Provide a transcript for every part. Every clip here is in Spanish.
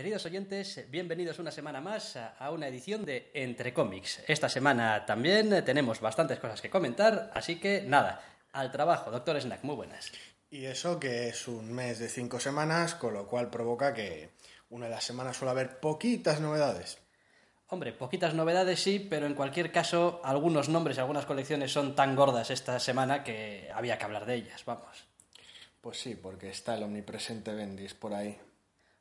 Queridos oyentes, bienvenidos una semana más a una edición de Entre Cómics. Esta semana también tenemos bastantes cosas que comentar, así que nada, al trabajo. Doctor Snack, muy buenas. Y eso que es un mes de cinco semanas, con lo cual provoca que una de las semanas suele haber poquitas novedades. Hombre, poquitas novedades sí, pero en cualquier caso, algunos nombres y algunas colecciones son tan gordas esta semana que había que hablar de ellas, vamos. Pues sí, porque está el omnipresente Bendis por ahí.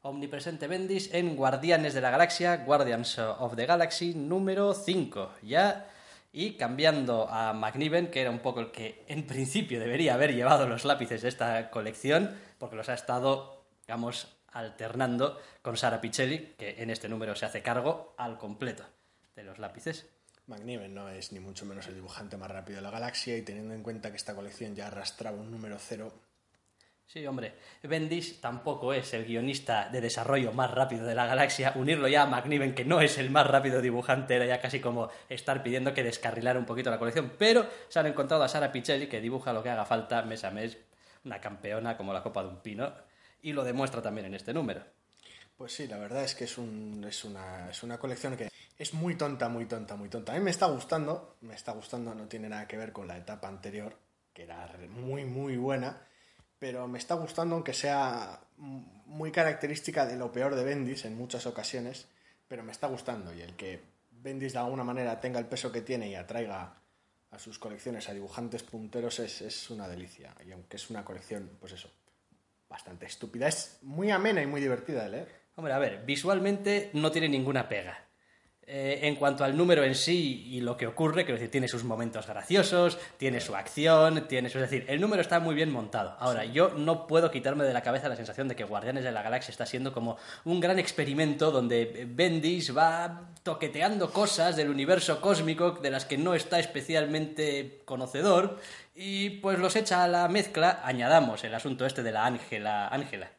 Omnipresente Bendis en Guardianes de la Galaxia, Guardians of the Galaxy número 5. Ya y cambiando a McNiven, que era un poco el que en principio debería haber llevado los lápices de esta colección, porque los ha estado, digamos, alternando con Sara Pichelli, que en este número se hace cargo al completo de los lápices. McNiven no es ni mucho menos el dibujante más rápido de la galaxia y teniendo en cuenta que esta colección ya arrastraba un número cero, Sí, hombre. Bendis tampoco es el guionista de desarrollo más rápido de la galaxia. Unirlo ya a McNiven, que no es el más rápido dibujante, era ya casi como estar pidiendo que descarrilara un poquito la colección. Pero se han encontrado a Sara Pichelli, que dibuja lo que haga falta mes a mes, una campeona como la copa de un pino, y lo demuestra también en este número. Pues sí, la verdad es que es, un, es, una, es una colección que es muy tonta, muy tonta, muy tonta. A mí me está gustando, me está gustando, no tiene nada que ver con la etapa anterior, que era muy, muy buena pero me está gustando, aunque sea muy característica de lo peor de Bendis en muchas ocasiones, pero me está gustando. Y el que Bendis de alguna manera tenga el peso que tiene y atraiga a sus colecciones a dibujantes punteros es, es una delicia. Y aunque es una colección, pues eso, bastante estúpida, es muy amena y muy divertida de leer. Hombre, a ver, visualmente no tiene ninguna pega. Eh, en cuanto al número en sí y lo que ocurre, quiero decir, tiene sus momentos graciosos, tiene su acción, tiene su... Es decir, el número está muy bien montado. Ahora, yo no puedo quitarme de la cabeza la sensación de que Guardianes de la Galaxia está siendo como un gran experimento donde Bendis va toqueteando cosas del universo cósmico de las que no está especialmente conocedor y pues los echa a la mezcla, añadamos el asunto este de la Ángela, Ángela,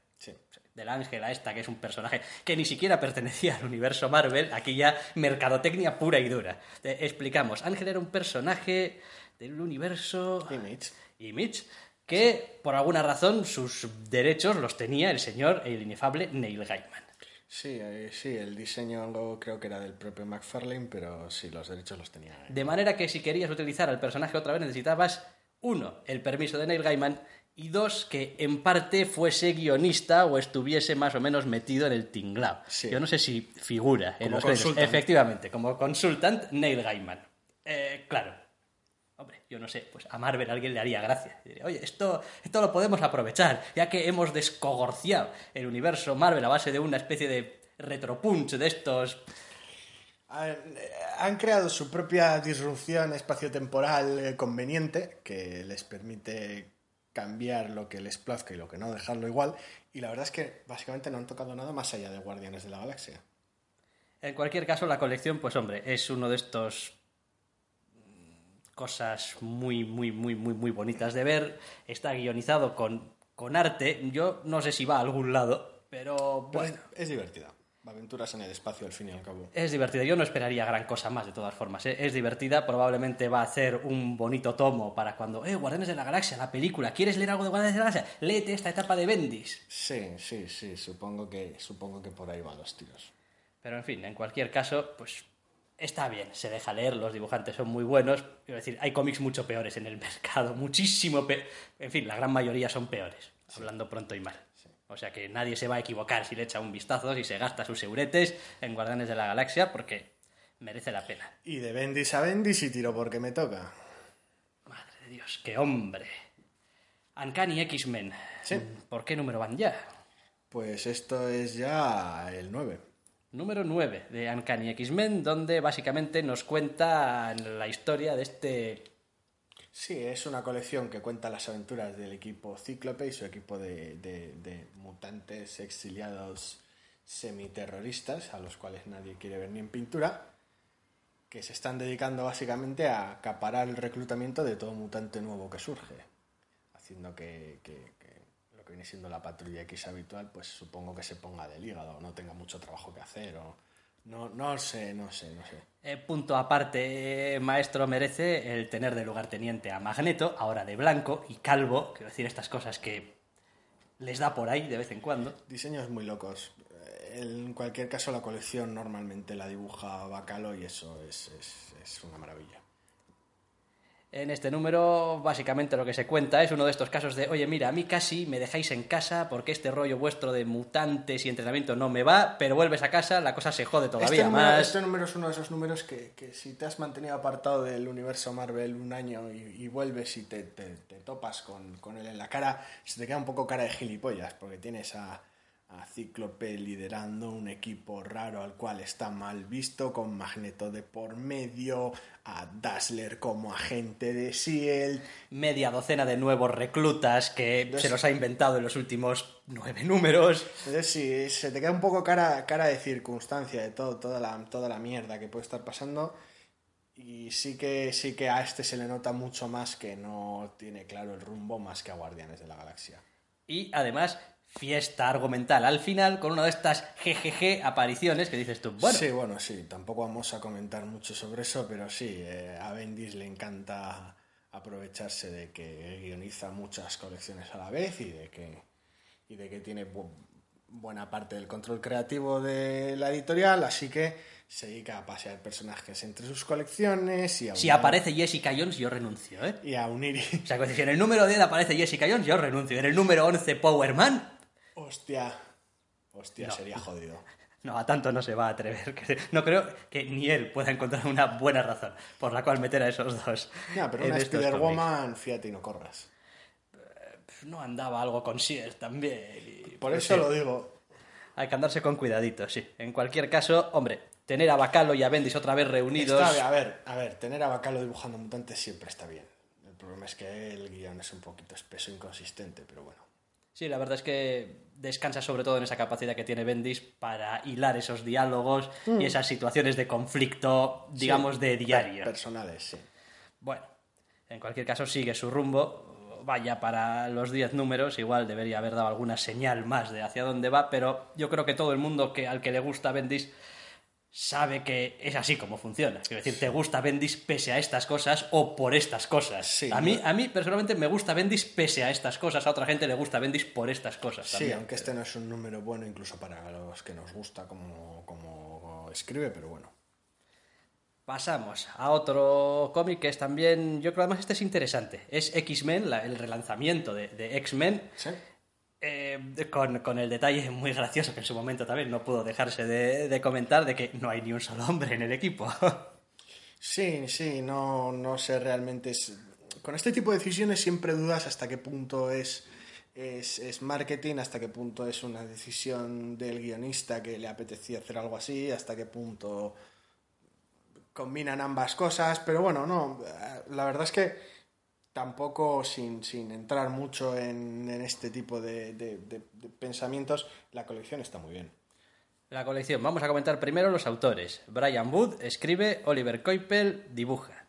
del Ángela esta, que es un personaje que ni siquiera pertenecía al universo Marvel, aquí ya mercadotecnia pura y dura. explicamos, Ángel era un personaje del universo Image. Image que por alguna razón sus derechos los tenía el señor, el inefable Neil Gaiman. Sí, eh, sí, el diseño creo que era del propio McFarlane, pero sí, los derechos los tenía. De manera que si querías utilizar al personaje otra vez necesitabas, uno, el permiso de Neil Gaiman y dos, que en parte fuese guionista o estuviese más o menos metido en el tinglao. Yo no sé si figura en los consultant. Efectivamente, como consultant Neil Gaiman. Eh, claro. Hombre, yo no sé, pues a Marvel alguien le haría gracia. Oye, esto, esto lo podemos aprovechar, ya que hemos descogorciado el universo Marvel a base de una especie de retropunch de estos han creado su propia disrupción espaciotemporal eh, conveniente que les permite cambiar lo que les plazca y lo que no, dejarlo igual. Y la verdad es que básicamente no han tocado nada más allá de Guardianes de la Galaxia. En cualquier caso, la colección, pues hombre, es uno de estos cosas muy, muy, muy, muy, muy bonitas de ver. Está guionizado con, con arte. Yo no sé si va a algún lado, pero bueno. es divertida. Aventuras en el espacio, al fin y al cabo. Es divertida. Yo no esperaría gran cosa más, de todas formas. ¿eh? Es divertida. Probablemente va a hacer un bonito tomo para cuando. ¡Eh, Guardianes de la Galaxia! La película. ¿Quieres leer algo de Guardianes de la Galaxia? Léete esta etapa de Bendis. Sí, sí, sí. Supongo que, supongo que por ahí van los tiros. Pero en fin, en cualquier caso, pues está bien. Se deja leer. Los dibujantes son muy buenos. Quiero decir, hay cómics mucho peores en el mercado. Muchísimo peor. En fin, la gran mayoría son peores. Hablando pronto y mal. O sea que nadie se va a equivocar si le echa un vistazo, si se gasta sus euretes en Guardianes de la Galaxia, porque merece la pena. Y de Bendis a Bendis y tiro porque me toca. Madre de Dios, qué hombre. Uncanny X-Men. Sí. ¿Por qué número van ya? Pues esto es ya el 9. Número 9 de Uncanny X-Men, donde básicamente nos cuenta la historia de este Sí, es una colección que cuenta las aventuras del equipo Cíclope y su equipo de, mutantes exiliados semiterroristas, a los cuales nadie quiere ver ni en pintura, que se están dedicando básicamente a acaparar el reclutamiento de todo mutante nuevo que surge, haciendo que, lo que viene siendo la patrulla X habitual, pues supongo que se ponga del hígado, no tenga mucho trabajo que hacer, o no, no sé, no sé, no sé. Eh, punto aparte, maestro, merece el tener de lugarteniente a Magneto, ahora de blanco y calvo, quiero decir estas cosas que les da por ahí de vez en cuando. Diseños muy locos. En cualquier caso, la colección normalmente la dibuja Bacalo y eso es, es, es una maravilla. En este número, básicamente lo que se cuenta es uno de estos casos de, oye, mira, a mí casi me dejáis en casa porque este rollo vuestro de mutantes y entrenamiento no me va, pero vuelves a casa, la cosa se jode todavía este número, más. Este número es uno de esos números que, que si te has mantenido apartado del universo Marvel un año y, y vuelves y te, te, te topas con, con, él en la cara, se te queda un poco cara de gilipollas, porque tienes a, a Cíclope liderando un equipo raro al cual está mal visto, con Magneto de por medio, a Dazzler como agente de S.H.I.E.L.D. Media docena de nuevos reclutas que Entonces, se los ha inventado en los últimos nueve números. Entonces sí, se te queda un poco cara, cara de circunstancia de todo, toda, la, toda la mierda que puede estar pasando. Y sí que, sí que a este se le nota mucho más que no tiene claro el rumbo más que a Guardianes de la Galaxia. Y además fiesta argumental al final con una de estas GGG apariciones que dices tú, bueno. Sí, bueno, sí, tampoco vamos a comentar mucho sobre eso, pero sí, eh, a Bendis le encanta aprovecharse de que guioniza muchas colecciones a la vez y de que, y de que tiene bu buena parte del control creativo de la editorial, así que se dedica a pasear personajes entre sus colecciones y a Si aparece Jessica Jones, yo renuncio, ¿eh? Y a unir... O sea, si en el número 10 aparece Jessica Jones, yo renuncio. En el número 11, Power Man, Hostia. Hostia, no. sería jodido. No, a tanto no se va a atrever. No creo que ni él pueda encontrar una buena razón por la cual meter a esos dos. Ya, pero una Spider-Woman, fíjate y no corras. No andaba algo con Sears también. Y, por eso sí, lo digo. Hay que andarse con cuidadito, sí. En cualquier caso, hombre, tener a Bacalo y a Bendis otra vez reunidos. Está, a ver, a ver, tener a Bacalo dibujando mutantes siempre está bien. El problema es que el guion es un poquito espeso e inconsistente, pero bueno. Sí, la verdad es que descansa sobre todo en esa capacidad que tiene Bendis para hilar esos diálogos mm. y esas situaciones de conflicto, digamos, sí, de diario. Personales, sí. Bueno, en cualquier caso sigue su rumbo. Vaya para los 10 números, igual debería haber dado alguna señal más de hacia dónde va, pero yo creo que todo el mundo que, al que le gusta Bendis sabe que es así como funciona. Es decir, te gusta Bendis pese a estas cosas o por estas cosas. Sí, a, mí, a mí, personalmente, me gusta Bendis pese a estas cosas. A otra gente le gusta Bendis por estas cosas. Sí, también. aunque este no es un número bueno incluso para los que nos gusta como, como escribe, pero bueno. Pasamos a otro cómic que es también, yo creo además este es interesante. Es X-Men, el relanzamiento de, de X-Men. ¿Sí? Eh, con, con, el detalle muy gracioso que en su momento también no pudo dejarse de, de, comentar de que no hay ni un solo hombre en el equipo. Sí, sí, no, no sé realmente. Con este tipo de decisiones siempre dudas hasta qué punto es, es, es, marketing, hasta qué punto es una decisión del guionista que le apetecía hacer algo así, hasta qué punto combinan ambas cosas. Pero bueno, no, la verdad es que tampoco sin, sin entrar mucho en, en este tipo de, de, de, de, pensamientos, la colección está muy bien. La colección, vamos a comentar primero los autores. Brian Wood escribe, Oliver Coipel dibuja.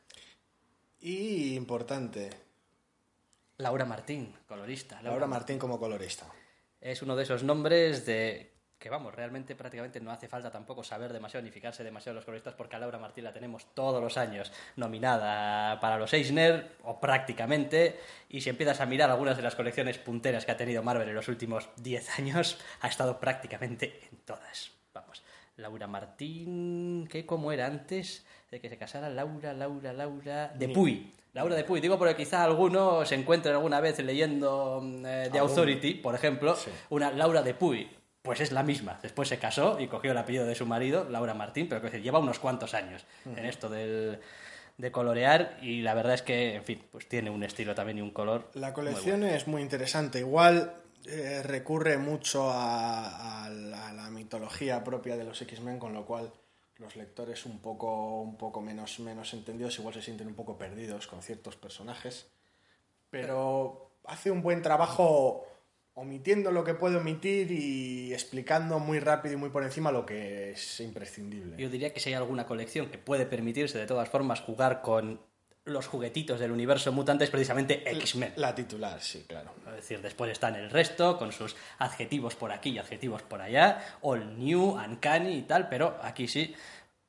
Y importante. Laura Martín, colorista. Laura, Laura Martín como colorista. Es uno de esos nombres de que vamos, realmente prácticamente no hace falta tampoco saber demasiado ni fijarse demasiado en los coloristas porque a Laura Martín la tenemos todos los años nominada para los Eisner o prácticamente y si empiezas a mirar algunas de las colecciones punteras que ha tenido Marvel en los últimos 10 años ha estado prácticamente en todas. Vamos, Laura Martín, ¿qué cómo era antes de que se casara Laura, Laura, Laura de Puy? Laura de Puy, digo porque quizá alguno se encuentre alguna vez leyendo eh, The Authority, por ejemplo, sí. una Laura de Puy pues es la misma. Después se casó y cogió el apellido de su marido, Laura Martín, pero que lleva unos cuantos años uh -huh. en esto del, de colorear y la verdad es que, en fin, pues tiene un estilo también y un color. La colección muy bueno. es muy interesante. Igual eh, recurre mucho a, a, la, a, la, mitología propia de los X-Men, con lo cual los lectores un poco, un poco menos, menos entendidos igual se sienten un poco perdidos con ciertos personajes. Pero hace un buen trabajo omitiendo lo que puede omitir y explicando muy rápido y muy por encima lo que es imprescindible. Yo diría que si hay alguna colección que puede permitirse de todas formas jugar con los juguetitos del universo mutante es precisamente X-Men. La titular, sí, claro. Es decir, después están el resto con sus adjetivos por aquí y adjetivos por allá, All New, Uncanny y tal, pero aquí sí.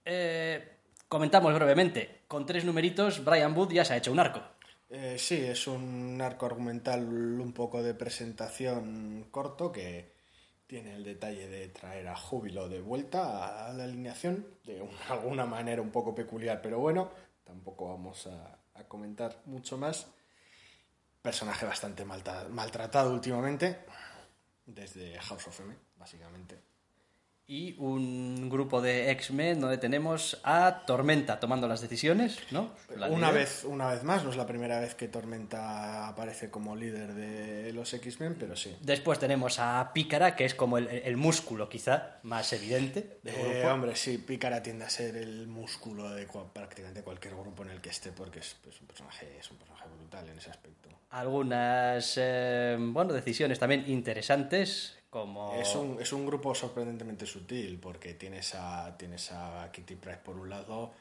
Eh, comentamos brevemente, con tres numeritos, Brian Wood ya se ha hecho un arco. Eh, sí, es un arco argumental un poco de presentación corto que tiene el detalle de traer a Júbilo de vuelta a la alineación, de un- alguna manera un poco peculiar, pero bueno, tampoco vamos a, comentar mucho más. Personaje bastante maltratado últimamente, desde House of M, básicamente. Y un grupo de X-Men donde tenemos a Tormenta tomando las decisiones, ¿no? La una, líder. vez, una vez más, no es la primera vez que Tormenta aparece como líder de los X-Men, pero sí. Después tenemos a Pícara, que es como el, el músculo quizá más evidente del Eh, grupo. hombre, sí, Pícara tiende a ser el músculo de prácticamente cualquier grupo en el que esté, porque es, pues, un, personaje, es un personaje brutal en ese aspecto. Algunas eh, bueno, decisiones también interesantes, como... Es, un, es un grupo sorprendentemente sutil, porque tienes a, tienes a Kitty Pryde por un lado,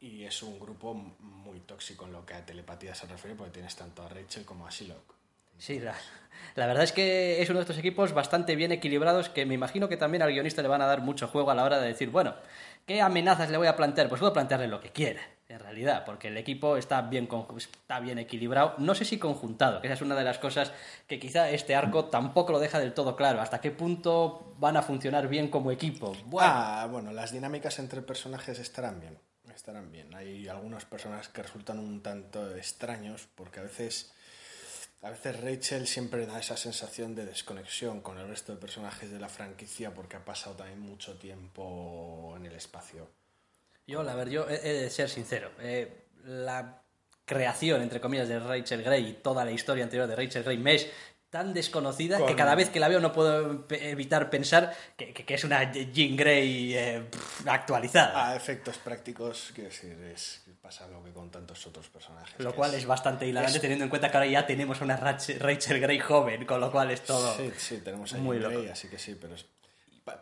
y es un grupo muy tóxico en lo que a telepatía se refiere, porque tienes tanto a Rachel como a Shiloh. Sí, la, la verdad es que es uno de estos equipos bastante bien equilibrados que me imagino que también al guionista le van a dar mucho juego a la hora de decir, bueno, ¿qué amenazas le voy a plantear? Pues puedo plantearle lo que quiera, realidad, porque el equipo está bien, está bien equilibrado, no sé si conjuntado, que esa es una de las cosas que quizá este arco tampoco lo deja del todo claro, hasta qué punto van a funcionar bien como equipo. Bueno, Ah, bueno, las dinámicas entre personajes estarán bien. Estarán bien. Hay algunos personajes que resultan un tanto extraños porque a veces, a veces Rachel siempre da esa sensación de desconexión con el resto de personajes de la franquicia porque ha pasado también mucho tiempo en el espacio. Yo, la verdad, yo he, de ser sincero. eh, la creación, entre comillas, de Rachel Grey y toda la historia anterior de Rachel Grey me es tan desconocida que cada vez que la veo no puedo evitar pensar que, que- que es una Jean Grey eh, actualizada. A efectos prácticos, quiero decir, es, pasa lo que con tantos otros personajes. lo cual es bastante hilarante teniendo en cuenta que ahora ya tenemos una Rach- Rachel Grey joven, con lo cual es todo... Sí, sí, tenemos ahí muy Grey, loco. así que sí, pero es-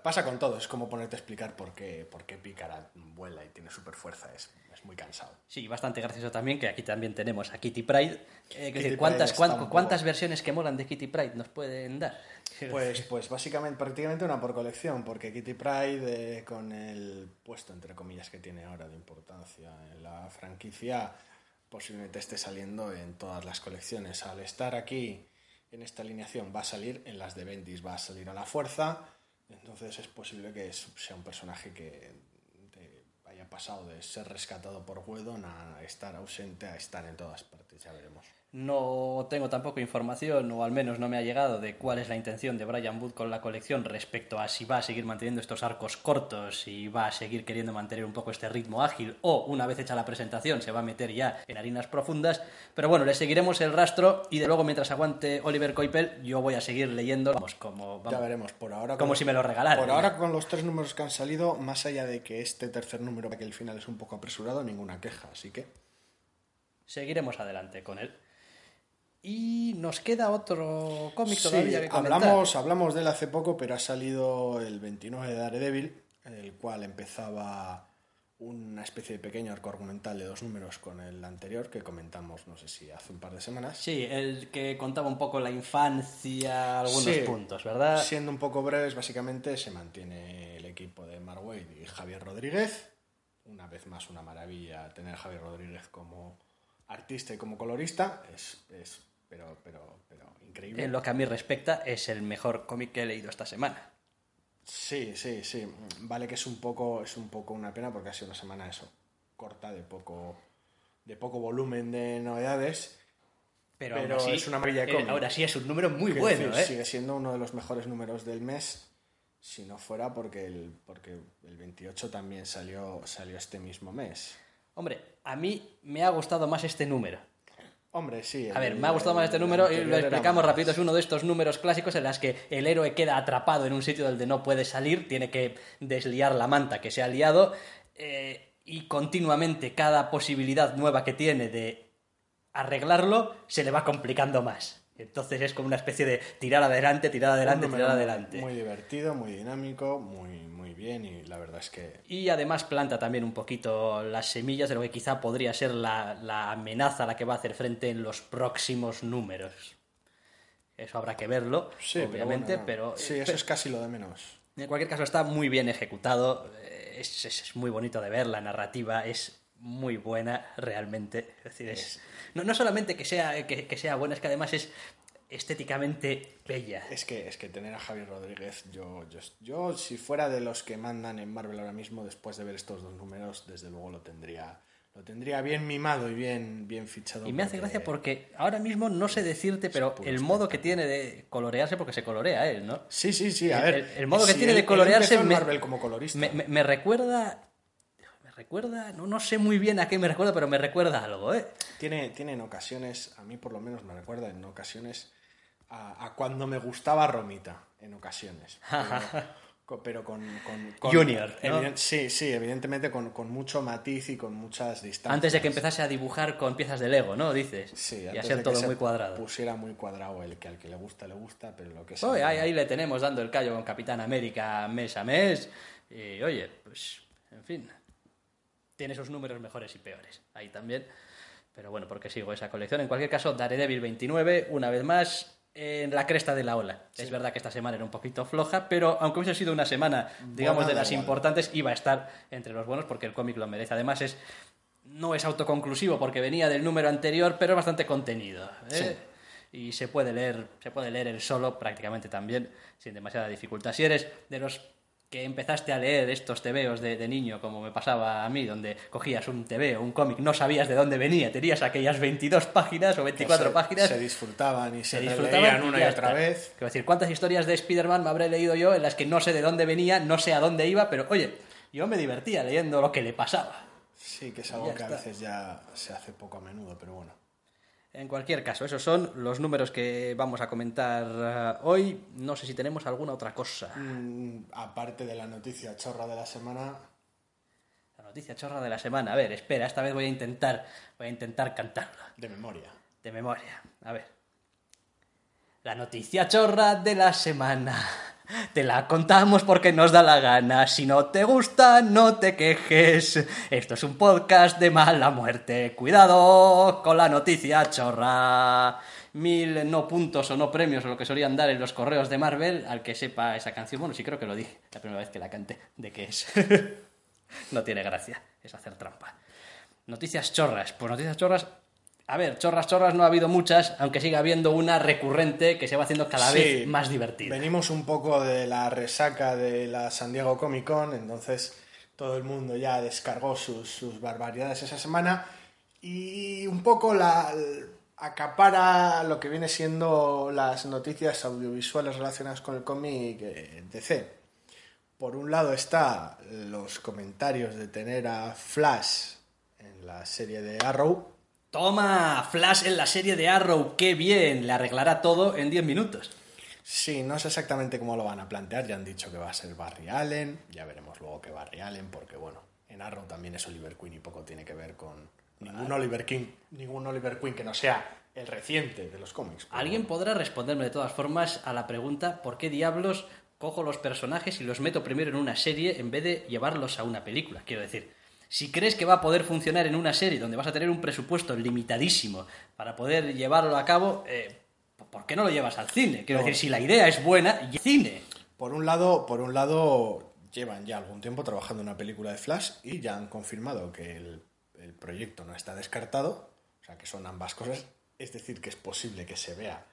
pasa con todo. Es como ponerte a explicar por qué, por qué Pícara vuela y tiene super fuerza. Es, es muy cansado. Sí, bastante gracioso también, que aquí también tenemos a Kitty Pride. Eh, que Kitty decir, ¿cuántas, Pryde cuán- está un poco- ¿Cuántas versiones que molan de Kitty Pride nos pueden dar? Pues, pues básicamente, prácticamente una por colección, porque Kitty Pride, eh, con el puesto, entre comillas, que tiene ahora de importancia en la franquicia, posiblemente esté saliendo en todas las colecciones. Al estar aquí, en esta alineación, va a salir, en las de Bendis va a salir a la fuerza, entonces es posible que sea un personaje que de- haya pasado de ser rescatado por Whedon a estar ausente a estar en todas partes, ya veremos. No tengo tampoco información, o al menos no me ha llegado, de cuál es la intención de Brian Wood con la colección respecto a si va a seguir manteniendo estos arcos cortos, si va a seguir queriendo mantener un poco este ritmo ágil, o una vez hecha la presentación se va a meter ya en harinas profundas. Pero bueno, le seguiremos el rastro y de luego mientras aguante Oliver Coipel, yo voy a seguir leyendo, vamos, como, Ya vamos, veremos, por ahora... como si me lo regalaran. Por ahora, con los tres números que han salido, más allá de que este tercer número, que el final es un poco apresurado, ninguna queja, así que... Seguiremos adelante con él. Y nos queda otro cómic Sí, todavía que comentar. hablamos, hablamos de él hace poco, pero ha salido el 29 de Daredevil, en el cual empezaba una especie de pequeño arco argumental de dos números con el anterior, que comentamos, no sé si hace un par de semanas. Sí, el que contaba un poco la infancia, algunos Sí. puntos, ¿verdad? Siendo un poco breves, básicamente se mantiene el equipo de Mark Waid y Javier Rodríguez. Una vez más, una maravilla tener a Javier Rodríguez como artista y como colorista. Es, es pero, pero, pero increíble. En lo que a mí respecta, es el mejor cómic que he leído esta semana. Sí, sí, sí. Vale que es un poco, es un poco una pena porque ha sido una semana eso, corta, de poco, de poco volumen de novedades. Pero, es una maravilla de eh, cómic. ahora sí es un número muy bueno, decir, ¿eh? Sigue siendo uno de los mejores números del mes, si no fuera porque el, porque el 28 también salió, salió este mismo mes. Hombre, a mí me ha gustado más este número. Hombre, sí. A ver, el- me ha gustado más este número y lo explicamos rápido. Es uno de estos números clásicos en las que el héroe queda atrapado en un sitio donde no puede salir, tiene que desliar la manta que se ha liado eh, y continuamente cada posibilidad nueva que tiene de arreglarlo se le va complicando más. Entonces es como una especie de tirar adelante, tirar adelante, tirar adelante. Muy divertido, muy dinámico, muy bien y la verdad es que Y además planta también un poquito las semillas de lo que quizá podría ser la, la amenaza a la que va a hacer frente en los próximos números. Eso habrá que verlo, Sí, obviamente, pero, sí, eso es casi lo de menos. en cualquier caso está muy bien ejecutado, eh, es, es- es muy bonito de ver, la narrativa es muy buena realmente. Es decir, es, no, no solamente que sea, que, que sea buena, es que además es estéticamente bella. Es que, es que tener a Javier Rodríguez, yo, yo, yo si fuera de los que mandan en Marvel ahora mismo, después de ver estos dos números, desde luego lo tendría, lo tendría bien mimado y bien, bien fichado. Y me hace gracia porque ahora mismo no sé decirte, pero el modo que tiene de colorearse, porque se colorea él, ¿no? Sí, sí, sí, a El- ver. el- el modo que si tiene él- de colorearse me- Marvel como colorista. Me, me- me recuerda. Recuerda. No, no sé muy bien a qué me recuerda, pero me recuerda algo, ¿eh? Tiene, tiene en ocasiones, a mí por lo menos me recuerda en ocasiones a, a cuando me gustaba Romita, en ocasiones. Pero, co- pero con, con- con- Junior, ¿no? Sí, sí, evidentemente con, con mucho matiz y con muchas distancias. Antes de que empezase a dibujar con piezas de Lego, ¿no? Dices. Sí, y a antes ser de que todo se muy cuadrado. Pusiera muy cuadrado el que al que le gusta, le gusta, pero lo que es. Oye, ahí, ahí le tenemos dando el callo con Capitán América mes a mes. Y oye, pues, en fin. Tiene sus números mejores y peores. Ahí también. Pero bueno, porque sigo esa colección. En cualquier caso, Daredevil 29, una vez más, en la cresta de la ola. Es verdad que esta semana era un poquito floja, pero aunque hubiese sido una semana, digamos, Buena de las importantes, iba a estar entre los buenos porque el cómic lo merece. Además, es no es autoconclusivo porque venía del número anterior, pero es bastante contenido. ¿eh? Y se puede leer, se puede leer el solo prácticamente también, sin demasiada dificultad. Si eres de los que empezaste a leer estos tebeos de, de niño, como me pasaba a mí, donde cogías un tebeo, un cómic, no sabías de dónde venía, tenías aquellas 22 páginas o que 24 se, páginas, Se disfrutaban y se, se disfrutaban una y otra vez. Quiero decir, ¿cuántas historias de Spider-Man me habré leído yo en las que no sé de dónde venía, no sé a dónde iba, pero oye, yo me divertía leyendo lo que le pasaba? Sí, que es algo que a veces ya se hace poco a menudo, pero bueno. En cualquier caso, esos son los números que vamos a comentar eh, hoy. No sé si tenemos alguna otra cosa. Mm, aparte de la noticia chorra de la semana, La noticia chorra de la semana. A ver, espera, esta vez voy a intentar, voy a intentar cantarla. de memoria. De memoria. A ver. La noticia chorra de la semana. Te la contamos porque nos da la gana. Si no te gusta, no te quejes. Esto es un podcast de mala muerte. Cuidado con la noticia chorra. Mil no puntos o no premios o lo que solían dar en los correos de Marvel al que sepa esa canción. Bueno, sí creo que lo dije la primera vez que la canté. ¿De qué es? no tiene gracia. Es hacer trampa. Noticias chorras. Pues noticias chorras. A ver, chorras, chorras no ha habido muchas, aunque sigue habiendo una recurrente que se va haciendo cada Sí, vez más divertida. Venimos un poco de la resaca de la San Diego Comic Con, entonces todo el mundo ya descargó sus, sus barbaridades esa semana y un poco la acapara lo que viene siendo las noticias audiovisuales relacionadas con el cómic eh, DC. Por un lado está los comentarios de tener a Flash en la serie de Arrow, Toma, Flash en la serie de Arrow, qué bien, le arreglará todo en 10 minutos. Sí, no sé exactamente cómo lo van a plantear. Ya han dicho que va a ser Barry Allen. Ya veremos luego que Barry Allen, porque bueno, en Arrow también es Oliver Queen y poco tiene que ver con ningún Oliver King, ningún Oliver Queen que no sea el reciente de los cómics. Pero ¿Alguien podrá responderme de todas formas a la pregunta por qué diablos cojo los personajes y los meto primero en una serie en vez de llevarlos a una película? Quiero decir, si crees que va a poder funcionar en una serie donde vas a tener un presupuesto limitadísimo para poder llevarlo a cabo, eh, ¿por qué no lo llevas al cine? Quiero No. decir, si la idea es buena, y cine. Por un lado, por un lado llevan ya algún tiempo trabajando en una película de Flash y ya han confirmado que el, el proyecto no está descartado, o sea que son ambas cosas. Es decir, que es posible que se vea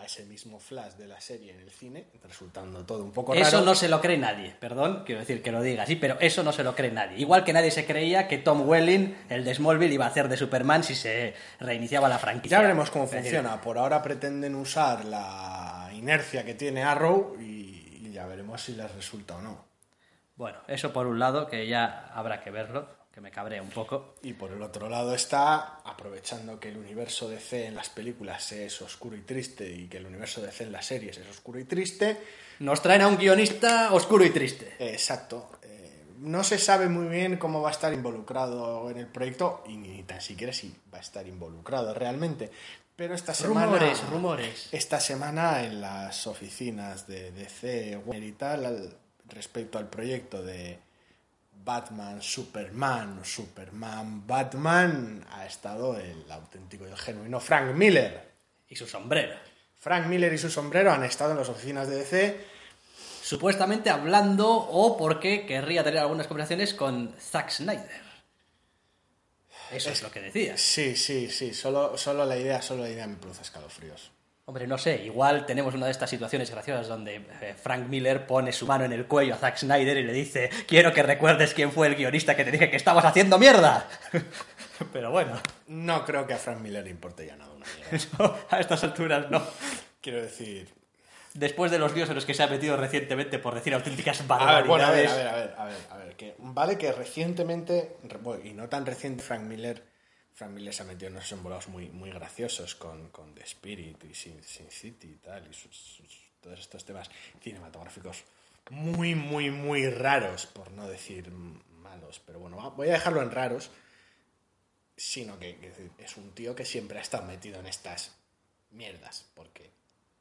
a ese mismo Flash de la serie en el cine, resultando todo un poco Eso raro. no se lo cree nadie, perdón, quiero decir que lo diga así, pero eso no se lo cree nadie. Igual que nadie se creía que Tom Welling, el de Smallville, iba a hacer de Superman si se reiniciaba la franquicia. Ya veremos cómo decir, funciona. Por ahora pretenden usar la inercia que tiene Arrow y ya veremos si les resulta o no. Bueno, eso por un lado, que ya habrá que verlo, que me cabrea un poco. Y por el otro lado está, aprovechando que el universo DC en las películas es oscuro y triste y que el universo DC en las series es oscuro y triste, Nos traen a un guionista oscuro y triste. exacto. eh, no se sabe muy bien cómo va a estar involucrado en el proyecto y ni tan siquiera si va a estar involucrado realmente. Pero esta semana... Rumores, rumores. Esta semana en las oficinas de DC y tal, al- respecto al proyecto de Batman, Superman, Superman, Batman, ha estado el auténtico y el genuino Frank Miller. Y su sombrero. Frank Miller y su sombrero han estado en las oficinas de DC. Supuestamente hablando o porque querría tener algunas conversaciones con Zack Snyder. Eso es, lo que decías. Sí, sí, sí, solo, solo la idea, solo la idea me produce escalofríos. Hombre, no sé, igual tenemos una de estas situaciones graciosas donde eh, Frank Miller pone su mano en el cuello a Zack Snyder y le dice, quiero que recuerdes quién fue el guionista que te dije que estabas haciendo mierda. Pero bueno, No creo que a Frank Miller le importe ya nada una mierda. a estas alturas no. Quiero decir... Después de los líos en los que se ha metido recientemente por decir auténticas A ver, barbaridades. bueno, a ver, a ver, a ver, a ver, a ver, que vale que recientemente, y no tan reciente, Frank Miller, Frank Miller se ha metido en unos embolados muy, muy graciosos con, con The Spirit y Sin, Sin City y tal, y todos estos temas cinematográficos muy, muy, muy raros, por no decir malos, pero bueno, voy a dejarlo en raros, sino que es un tío que siempre ha estado metido en estas mierdas, porque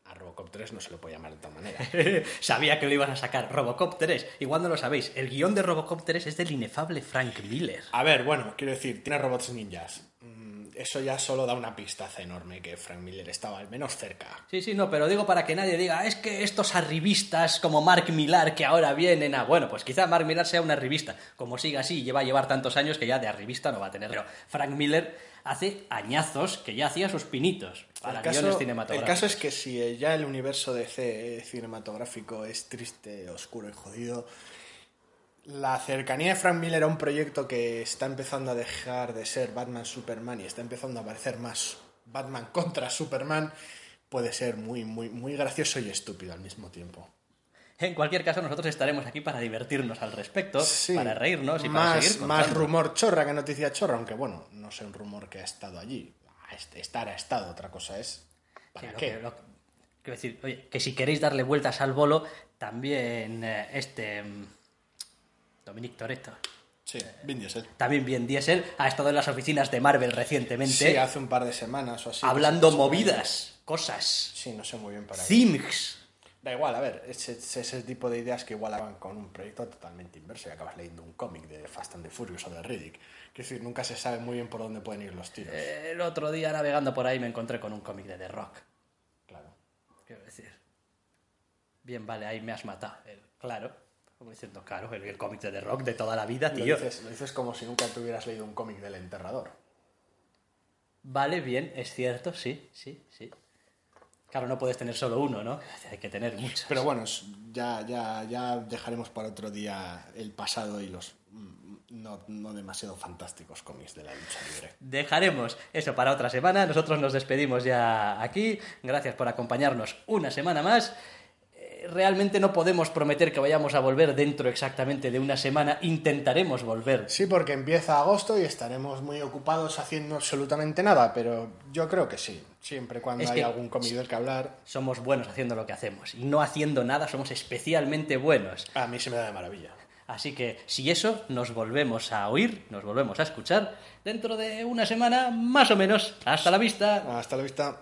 a Robocop 3 no se lo puede llamar de otra manera. Sabía que lo iban a sacar. Robocop 3. Igual no lo sabéis. El guion de Robocop 3 es del inefable Frank Miller. A ver, bueno, quiero decir, tiene robots ninjas. Eso ya solo da una pistaza enorme que Frank Miller estaba al menos cerca. Sí, sí, no, pero digo para que nadie diga, es que estos arribistas como Mark Millar que ahora vienen a... Bueno, pues quizá Mark Millar sea un arribista. Como siga así, lleva a llevar tantos años que ya de arribista no va a tener. Pero Frank Miller hace añazos que ya hacía sus pinitos para el, caso, guiones el cinematográficos. caso es que si ya el universo de C cinematográfico es triste, oscuro y jodido, la cercanía de Frank Miller a un proyecto que está empezando a dejar de ser Batman Superman y está empezando a aparecer más Batman contra Superman puede ser muy, muy, muy gracioso y estúpido al mismo tiempo. En cualquier caso, nosotros estaremos aquí para divertirnos al respecto, Sí, para reírnos y para más, seguir más contando. rumor chorra que noticia chorra, aunque bueno, no sé un rumor que ha estado allí. Ah, est- Estar ha estado, otra cosa es. ¿Para qué? lo quiero decir, oye, que si queréis darle vueltas al bolo, también eh, este... Dominic Toretto. Sí, Vin Diesel. También bien Diesel ha estado en las oficinas de Marvel recientemente Sí, hace un par de semanas o así. hablando que se puso movidas, cosas, Sí, no sé muy bien para things. Da igual, a ver, es, es ese tipo de ideas que igual van con un proyecto totalmente inverso y acabas leyendo un cómic de Fast and the Furious o de Riddick. Es decir, nunca se sabe muy bien por dónde pueden ir los tiros. El otro día navegando por ahí me encontré con un cómic de The Rock. Claro. Quiero decir, bien, vale, ahí me has matado. Claro, como diciendo, claro, el, el cómic de The Rock de toda la vida, Lo tío. dices, lo dices como si nunca te hubieras leído un cómic del enterrador. Vale, bien, es cierto, sí, sí, sí. Claro, no puedes tener solo uno, ¿no? Hay que tener muchos. Pero bueno, ya, ya, ya dejaremos para otro día el pasado y los mm, no, no demasiado fantásticos cómics de la lucha libre. Dejaremos eso para otra semana. Nosotros nos despedimos ya aquí. Gracias por acompañarnos una semana más. Realmente no podemos prometer que vayamos a volver dentro exactamente de una semana. Intentaremos volver. Sí, porque empieza agosto y estaremos muy ocupados haciendo absolutamente nada, pero yo creo que sí. Siempre cuando Es hay algún cómic del que hablar, Somos buenos haciendo lo que hacemos. Y no haciendo nada somos especialmente buenos. a mí se me da de maravilla. Así que si eso, nos volvemos a oír, nos volvemos a escuchar dentro de una semana más o menos. Hasta la vista. Hasta la vista.